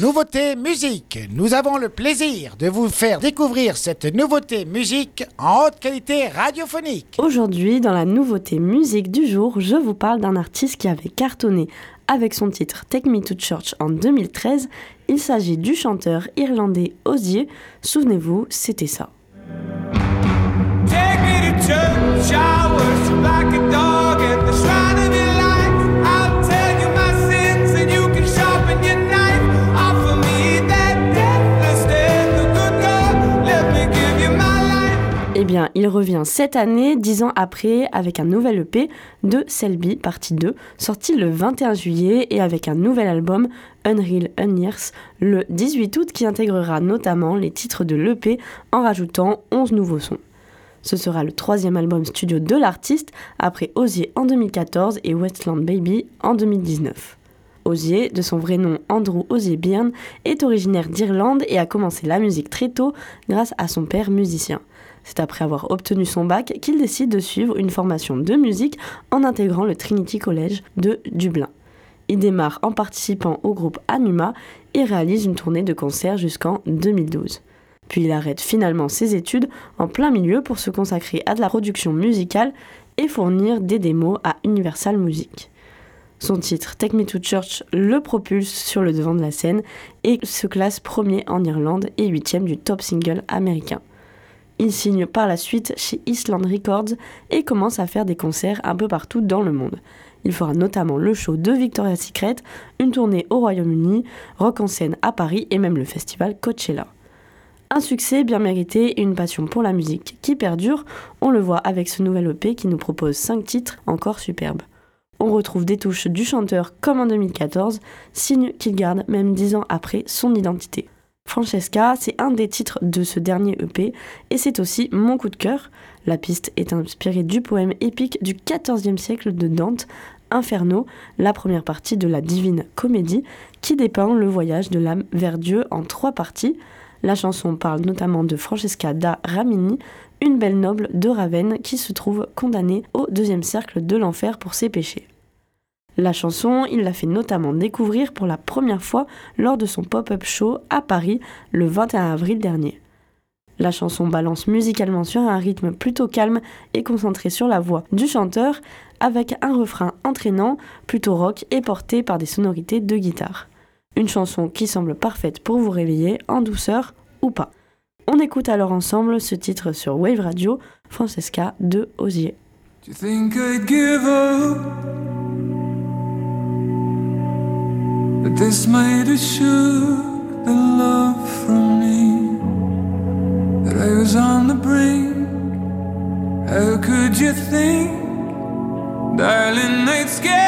Nouveauté musique. Nous avons le plaisir de vous faire découvrir cette nouveauté musique en haute qualité radiophonique. Aujourd'hui, dans la nouveauté musique du jour, je vous parle d'un artiste qui avait cartonné avec son titre Take Me to Church en 2013. Il s'agit du chanteur irlandais Osier. Souvenez-vous, c'était ça. Take me to church, il revient cette année, dix ans après, avec un nouvel EP de Selby, partie 2, sorti le 21 juillet et avec un nouvel album, Unreal Unyears, le 18 août, qui intégrera notamment les titres de l'EP en rajoutant 11 nouveaux sons. Ce sera le troisième album studio de l'artiste, après Osier en 2014 et Westland Baby en 2019. Osier, de son vrai nom Andrew Osier Byrne, est originaire d'Irlande et a commencé la musique très tôt grâce à son père musicien. C'est après avoir obtenu son bac qu'il décide de suivre une formation de musique en intégrant le Trinity College de Dublin. Il démarre en participant au groupe Anuma et réalise une tournée de concerts jusqu'en 2012. Puis il arrête finalement ses études en plein milieu pour se consacrer à de la production musicale et fournir des démos à Universal Music. Son titre Take Me to Church le propulse sur le devant de la scène et se classe premier en Irlande et huitième du top single américain. Il signe par la suite chez Island Records et commence à faire des concerts un peu partout dans le monde. Il fera notamment le show de Victoria's Secret, une tournée au Royaume-Uni, rock en scène à Paris et même le festival Coachella. Un succès bien mérité et une passion pour la musique qui perdure, on le voit avec ce nouvel EP qui nous propose 5 titres encore superbes. On retrouve des touches du chanteur comme en 2014, signe qu'il garde même 10 ans après son identité. Francesca, c'est un des titres de ce dernier EP et c'est aussi mon coup de cœur. La piste est inspirée du poème épique du XIVe siècle de Dante, Inferno, la première partie de la Divine Comédie, qui dépeint le voyage de l'âme vers Dieu en trois parties. La chanson parle notamment de Francesca da Ramini, une belle noble de Ravenne qui se trouve condamnée au deuxième cercle de l'enfer pour ses péchés. La chanson, il l'a fait notamment découvrir pour la première fois lors de son pop-up show à Paris le 21 avril dernier. La chanson balance musicalement sur un rythme plutôt calme et concentré sur la voix du chanteur, avec un refrain entraînant, plutôt rock et porté par des sonorités de guitare. Une chanson qui semble parfaite pour vous réveiller en douceur ou pas. On écoute alors ensemble ce titre sur Wave Radio, Francesca de Osier. But this might have shook the love from me That I was on the brink. How could you think Darling, I'd scare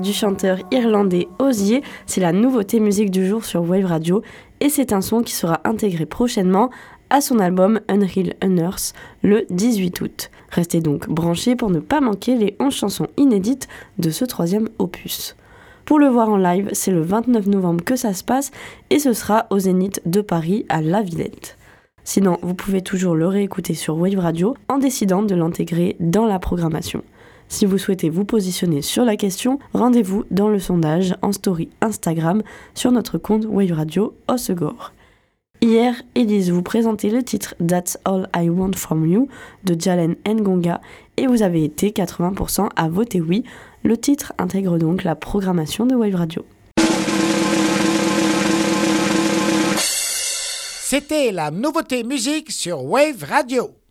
Du chanteur irlandais Osier, c'est la nouveauté musique du jour sur Wave Radio et c'est un son qui sera intégré prochainement à son album Unreal Unearth le 18 août. Restez donc branchés pour ne pas manquer les 11 chansons inédites de ce troisième opus. Pour le voir en live, c'est le 29 novembre que ça se passe et ce sera au Zénith de Paris à La Villette. Sinon, vous pouvez toujours le réécouter sur Wave Radio en décidant de l'intégrer dans la programmation. Si vous souhaitez vous positionner sur la question, rendez-vous dans le sondage en story Instagram sur notre compte Wave Radio Osegor. Hier, Elise vous présentait le titre That's All I Want From You de Jalen Ngonga et vous avez été 80% à voter oui. Le titre intègre donc la programmation de Wave Radio. C'était la nouveauté musique sur Wave Radio.